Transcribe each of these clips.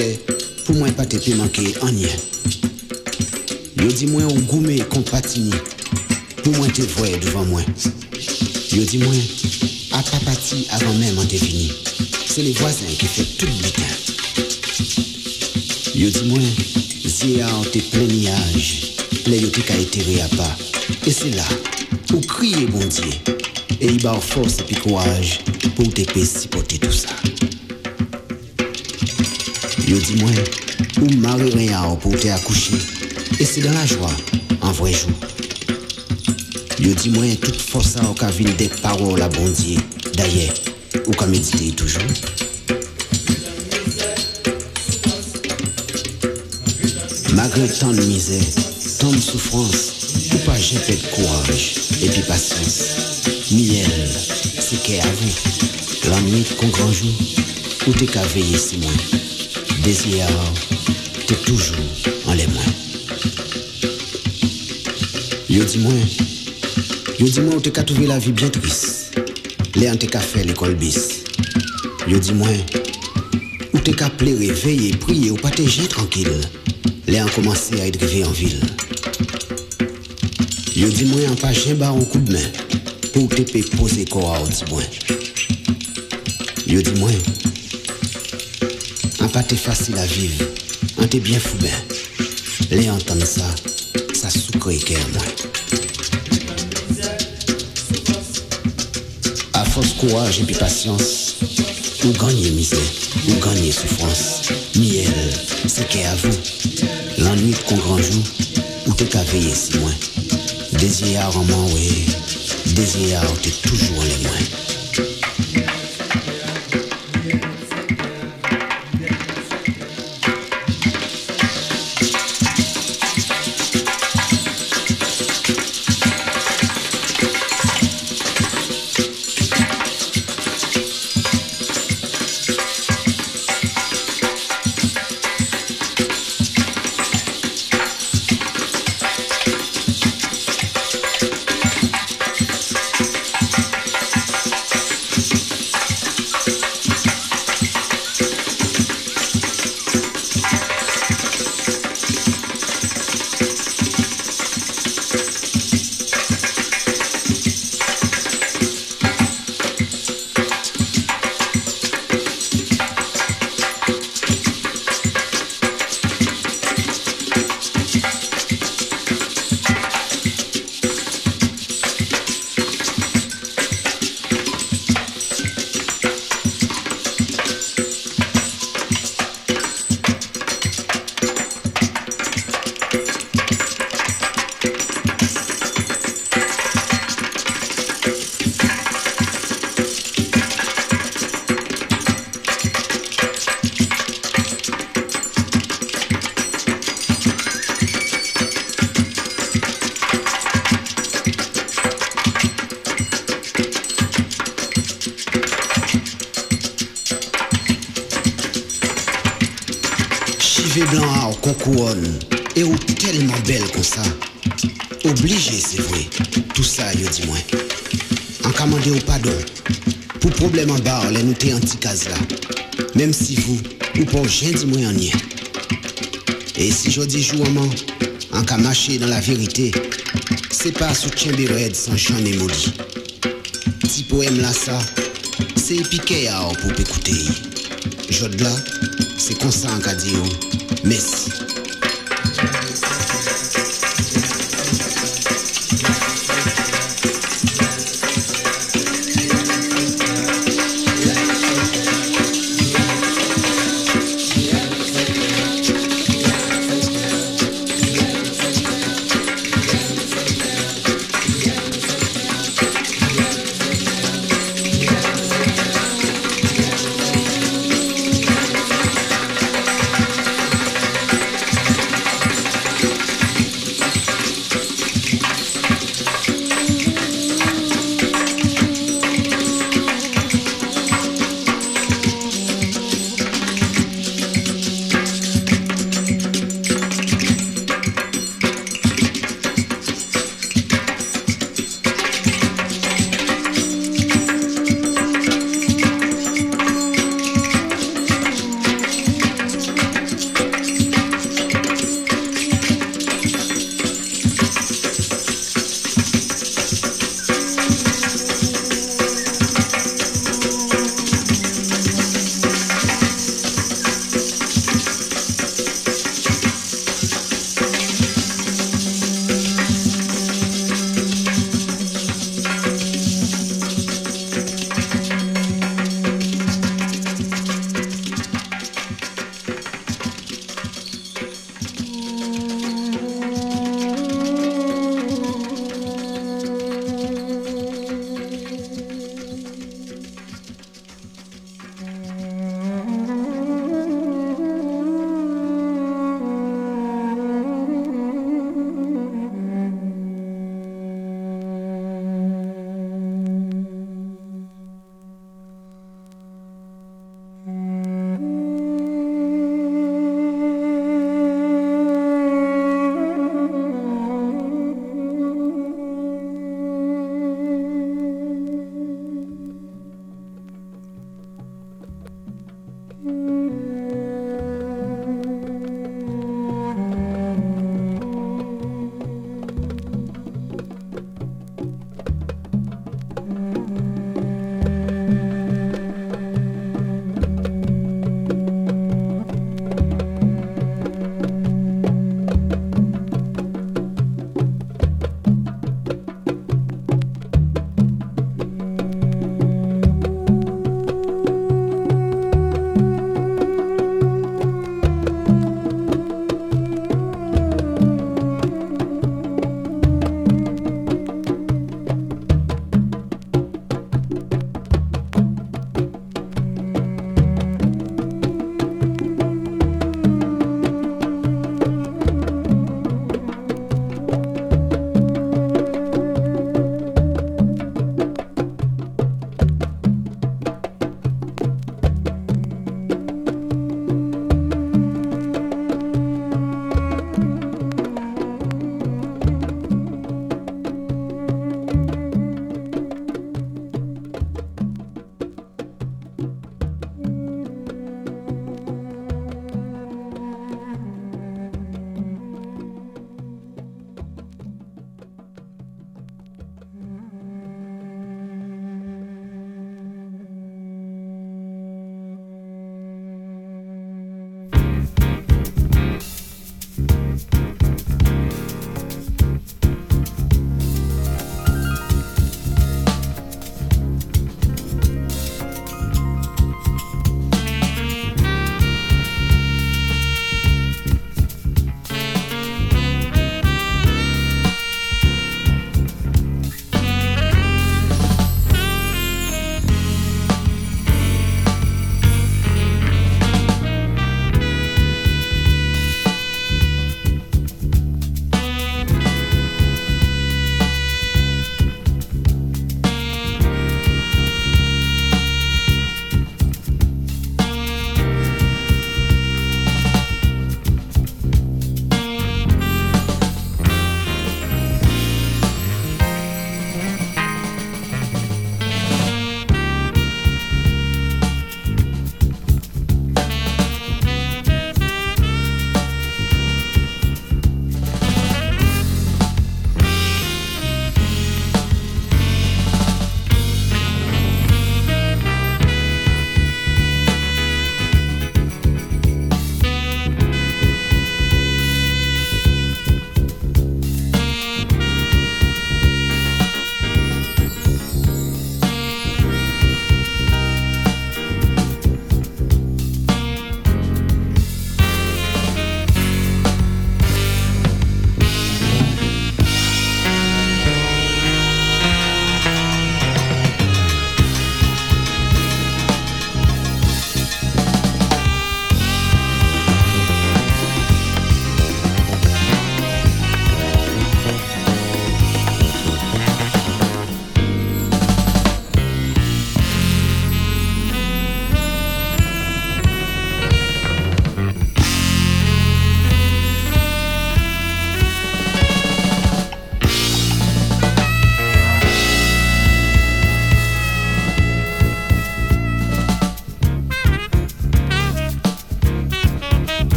vech tote Pou mwen pa te pe manke anye. Yo di mwen ou goume kon patini Pou mwen te vwe devan mwen. Yo di mwen A papati avan men man te vini. Se le voisin ki fe tout bitan. Yo di mwen Ziya an te pleniyaj Ple yo te ka etere a pa. E se la Ou kriye bondye E i ba ou force epi kouaj Pou te pe sipote tout sa Yo di mwen Ou mare reyan pou te akouche E se dan la jwa An vre jou Yo di mwen tout forsa ou ka vin dek parol la bondye Daye ou ka medite toujou Malgré tant de misère, tant de souffrance, ou pas j'ai fait de courage et puis patience. Miel, c'est qu'est à vous. Nuit qu'on grand jour, ou t'es qu'à veiller si moins. Désir, t'es toujours en les moins. Yo dis moi, yo dis moi où t'es qu'à trouver la vie bien triste. Les t'es qu'à faire l'école bis. Yo dis moi, où t'es qu'à pleurer, veiller, prier ou pas te jeter tranquille. Les commencé à être drivé en ville. Yo dis moi en pas jen ba un coup de main pour te poser corps au dit moi. Yo dis moi en pas te facile à vivre, en te bien fou. Les entendre ça, ça soucre cœur moi. À force courage et patience, ou gagner misère, ou gagner souffrance. Miel, c'est qu'est à vous. L'ennui qu'on grand jour, ou t'es qu'à veiller si moins. Désir en moi, oui. Désir, t'es toujours les moins. Anti case là. Même si vous, ou pas dis moi en Et si je dis jour en cas marcher dans la vérité, c'est pas sous red sans chant et maudit. Petit poème là ça, c'est piqué à pour écouter. Jod là, c'est constant qu'à dire. Merci.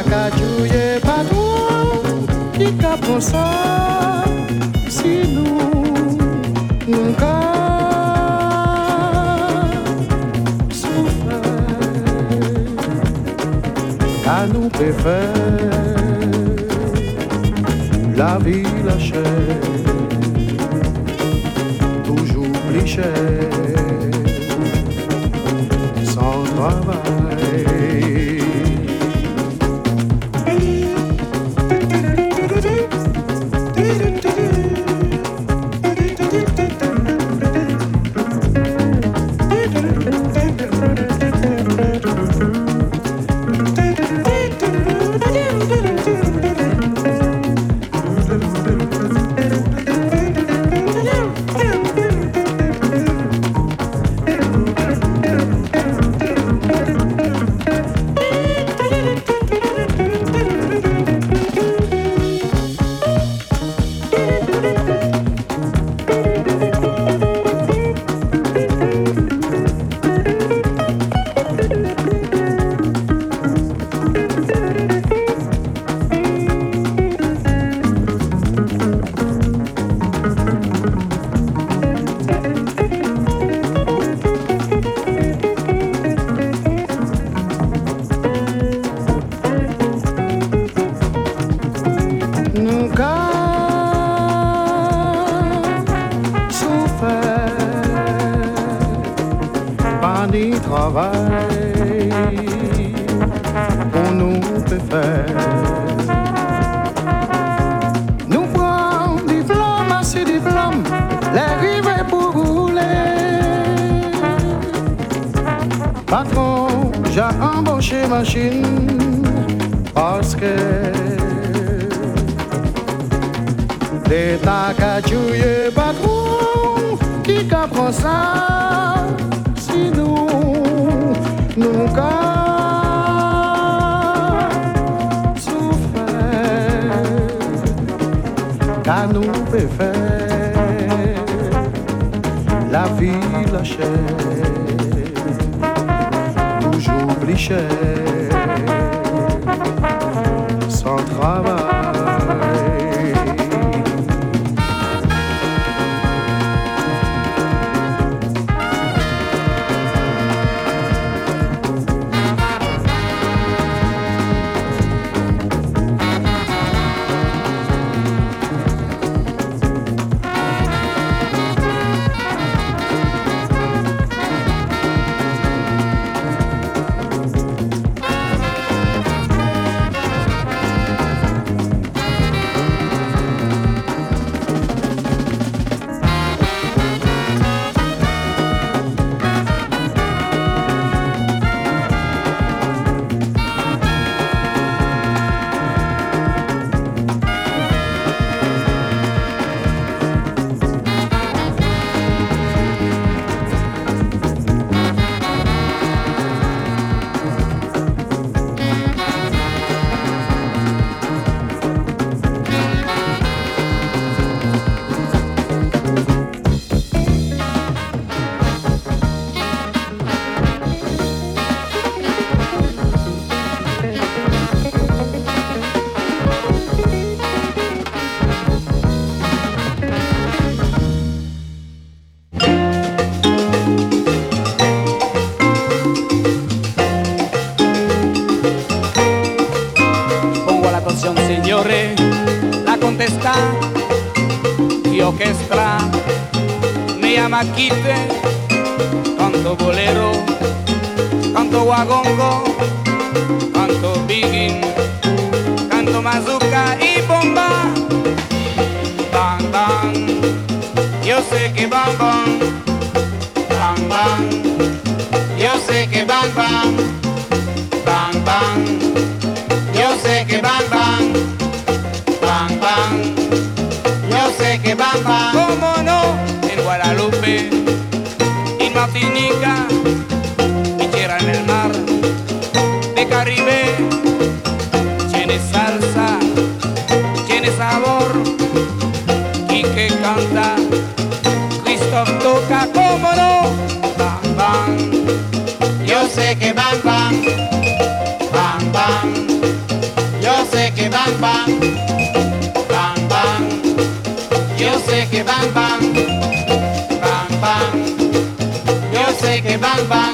Akajouye patou Ki kaponsa Si nou Nou ka Soufe Ka nou La vi la chè Toujou pli chè Bam, bam, yo sé que bam, bam, bam, bam, yo sé que bam, bam.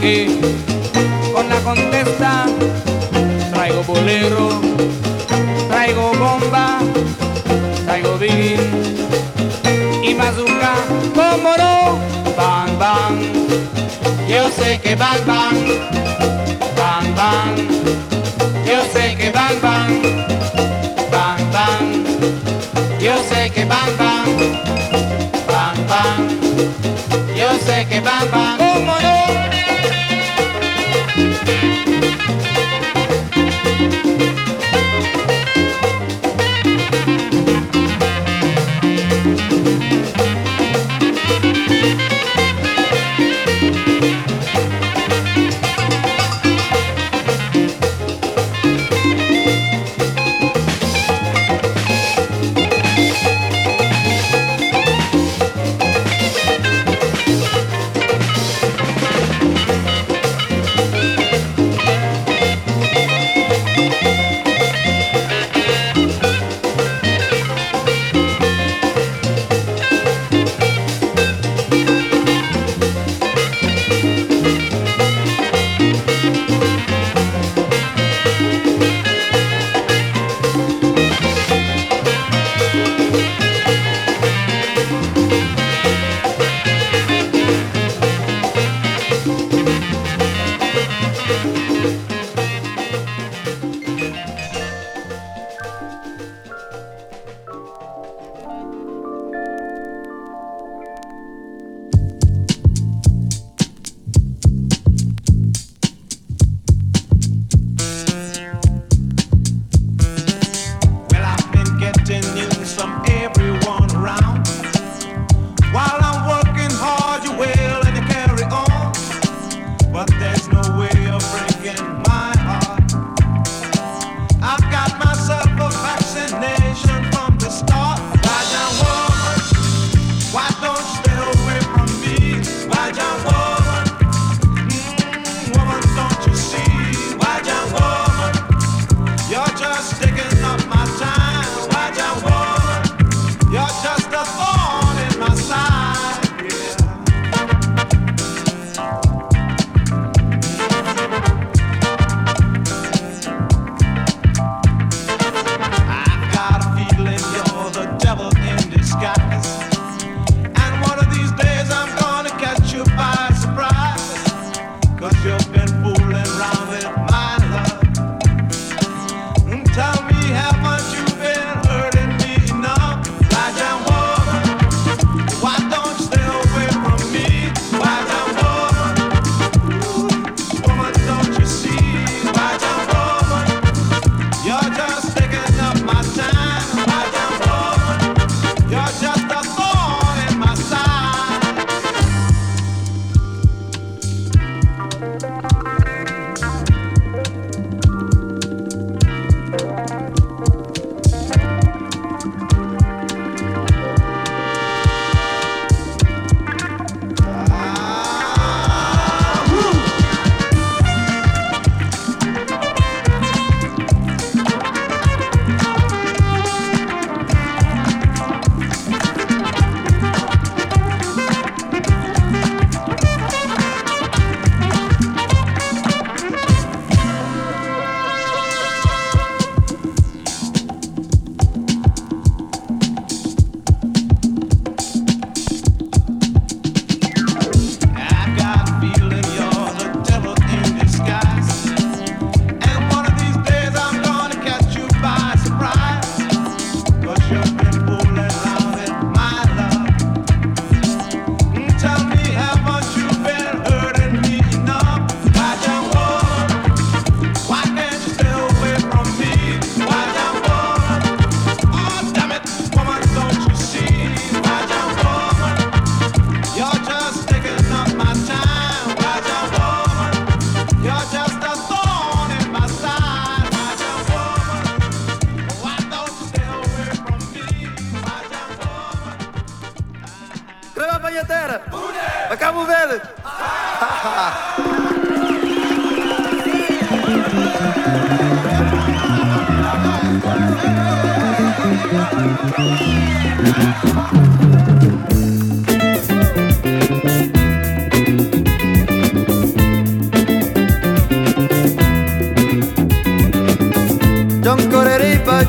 Quique. Con la contesta traigo bolero, traigo bomba, traigo beat y bazooka. ¿Cómo no? Bang bang. Yo sé que bang, bang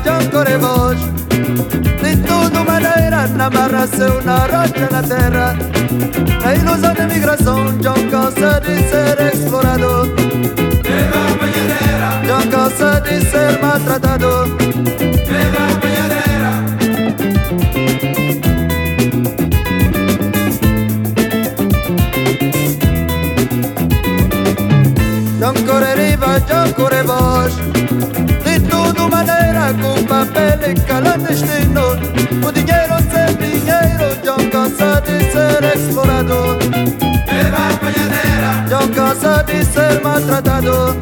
Jango Revoz De tudo maneira na marra seu, na rocha, na terra A ilusão da migração John cansa de ser explorador John cansa de ser maltratador John corre riba, John corre voz cu papele calate și yo casa de ser explorador casa de ser maltratador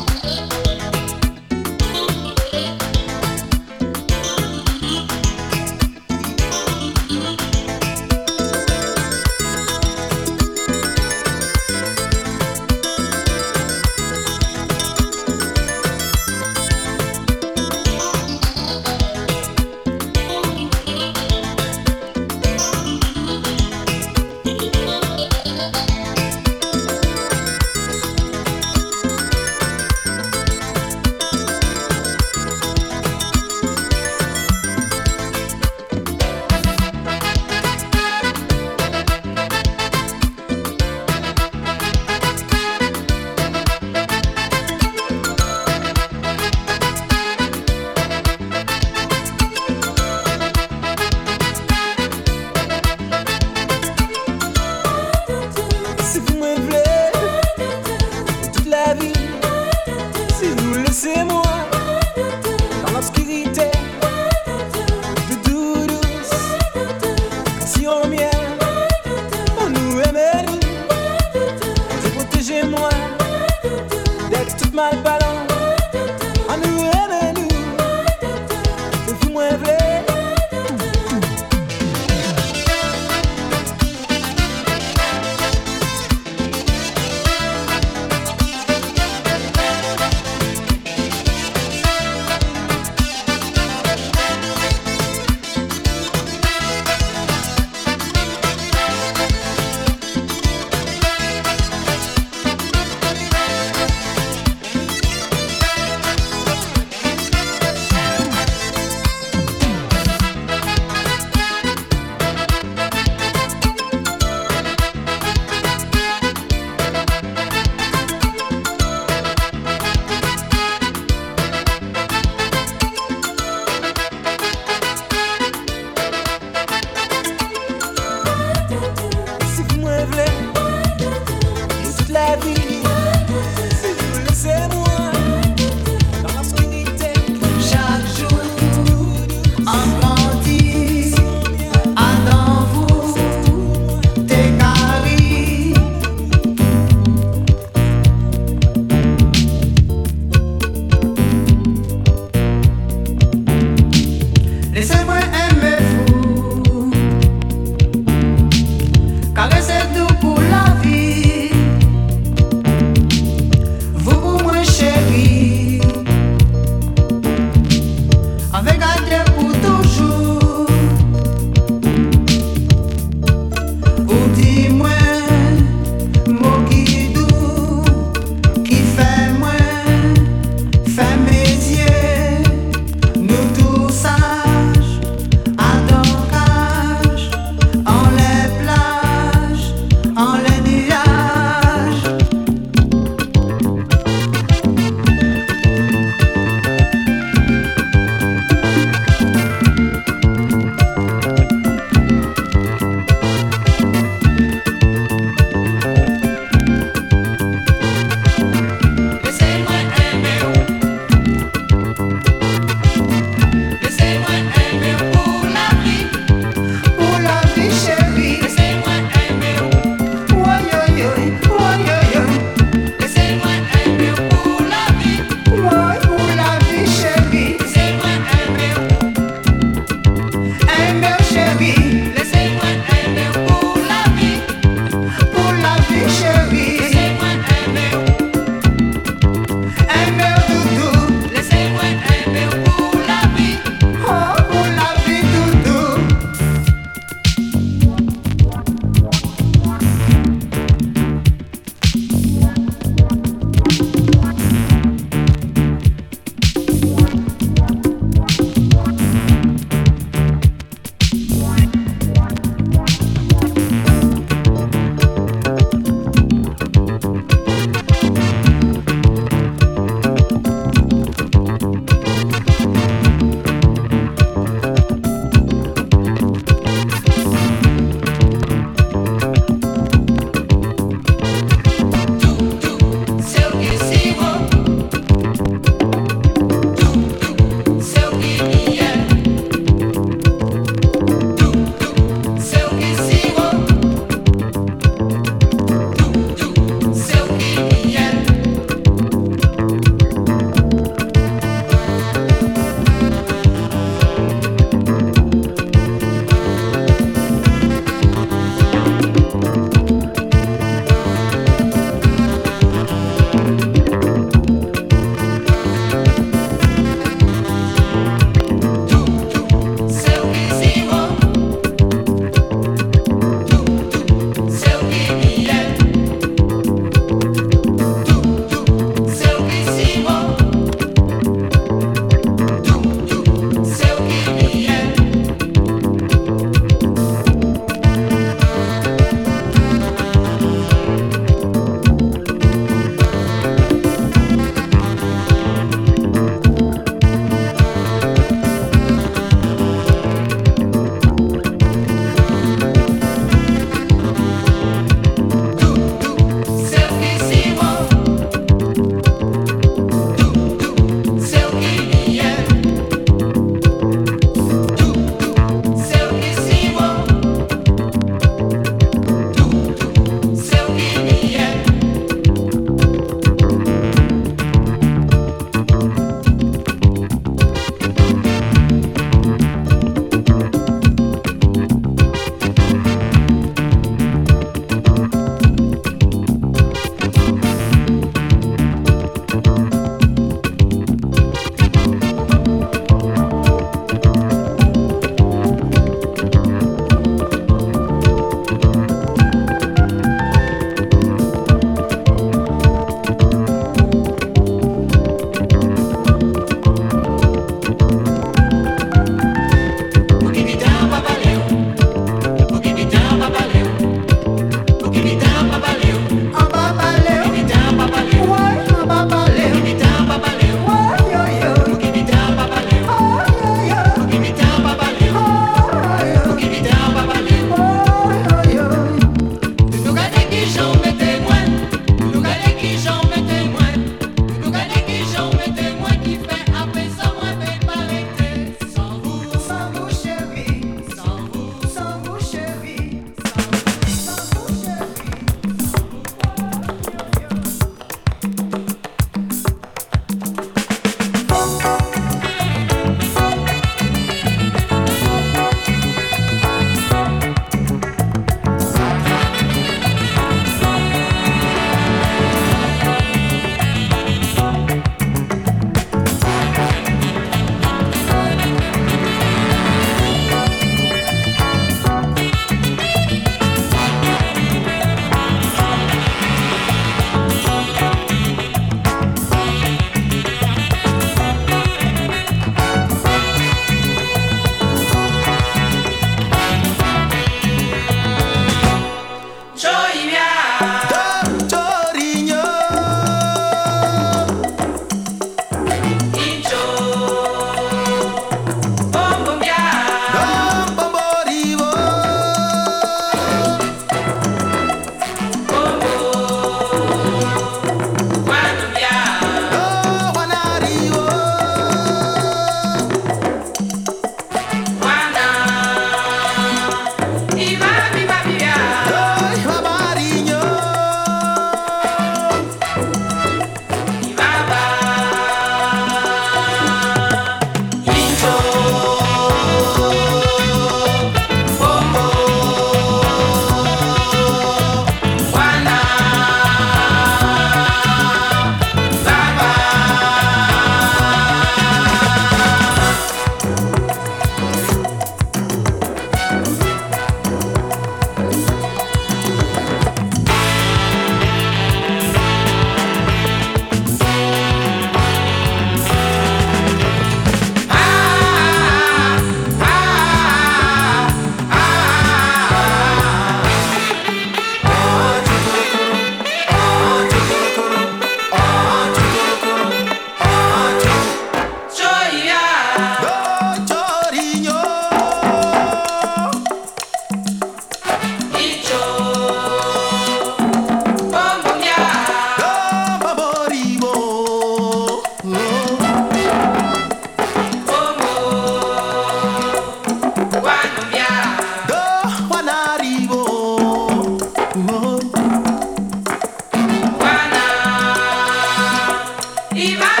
You.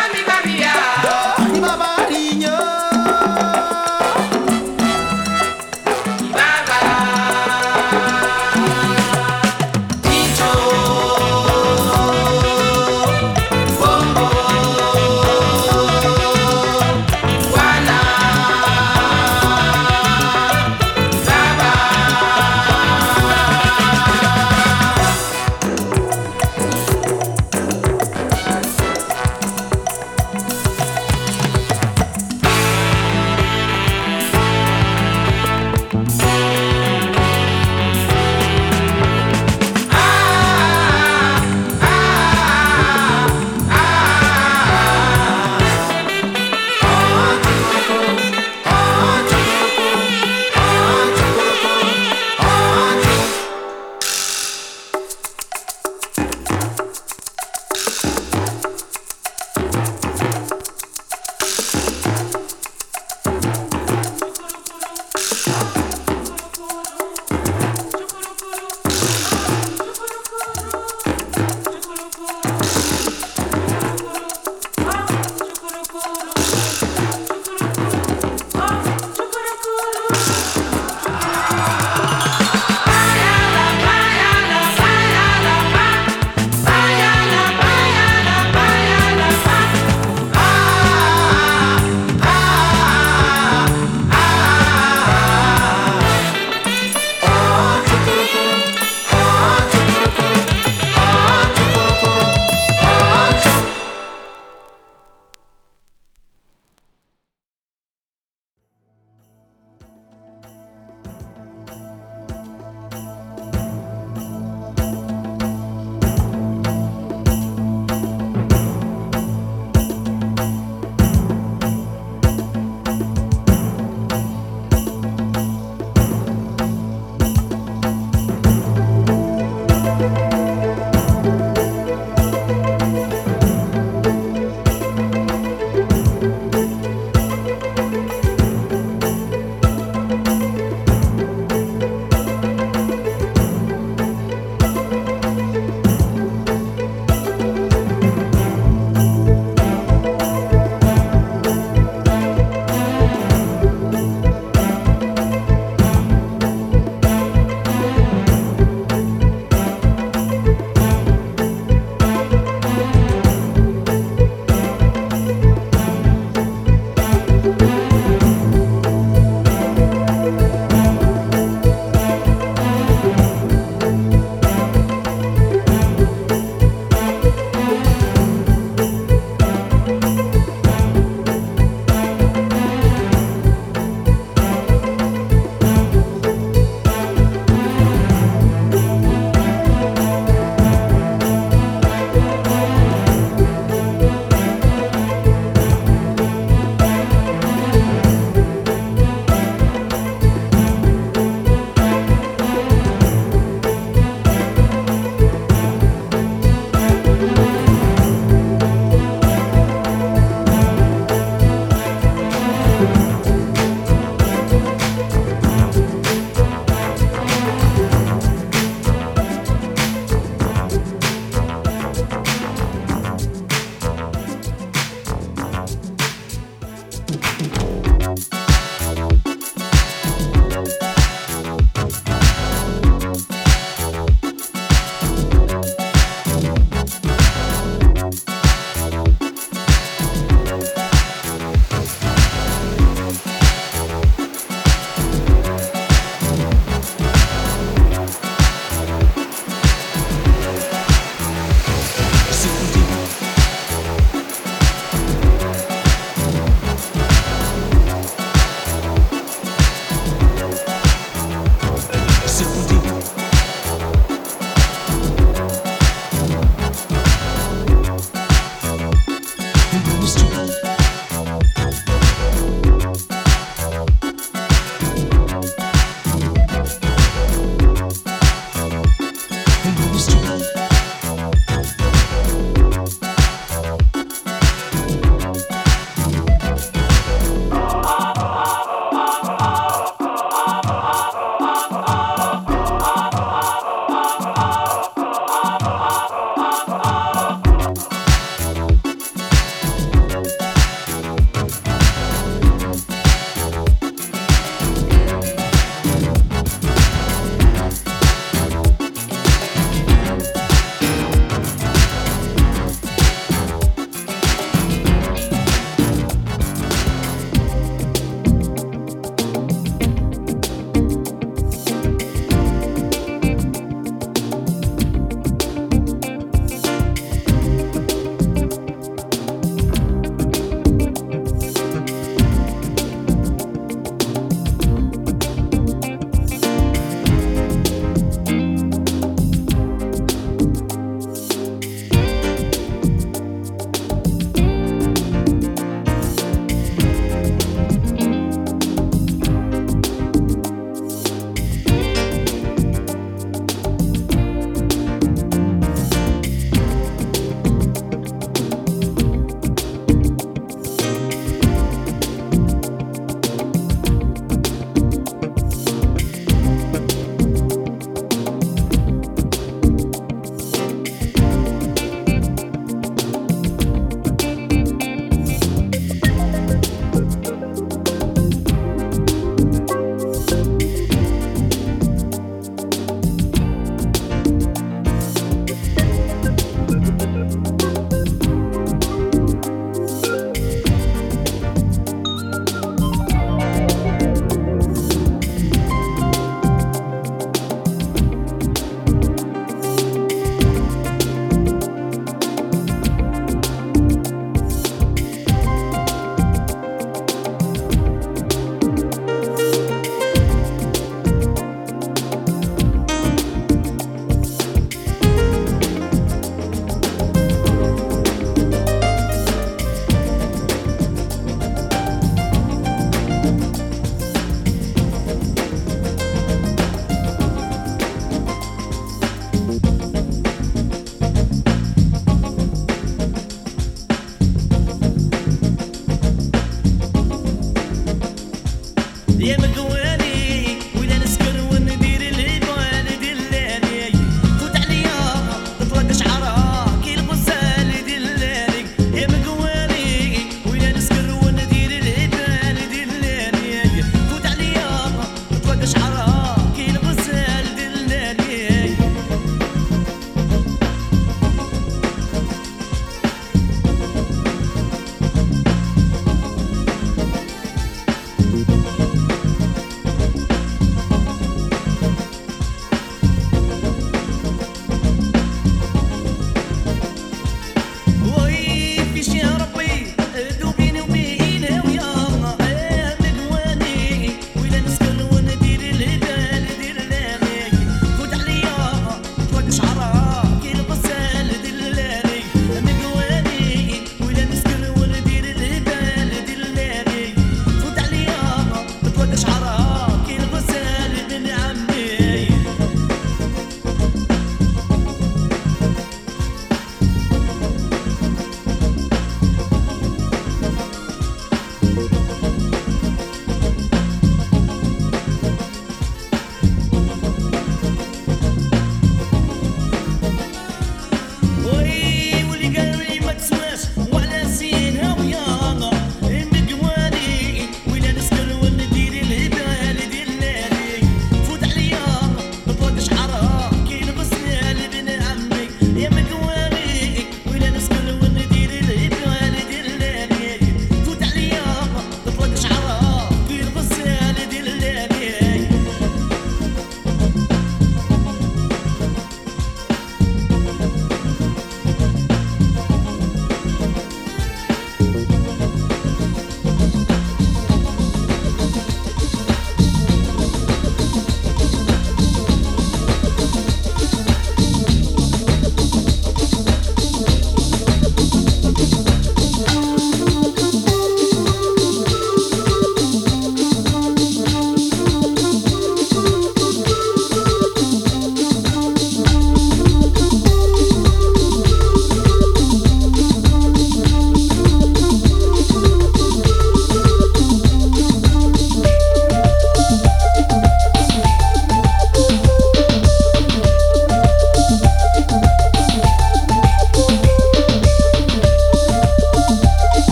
Shut.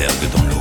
Vergues dans l'eau.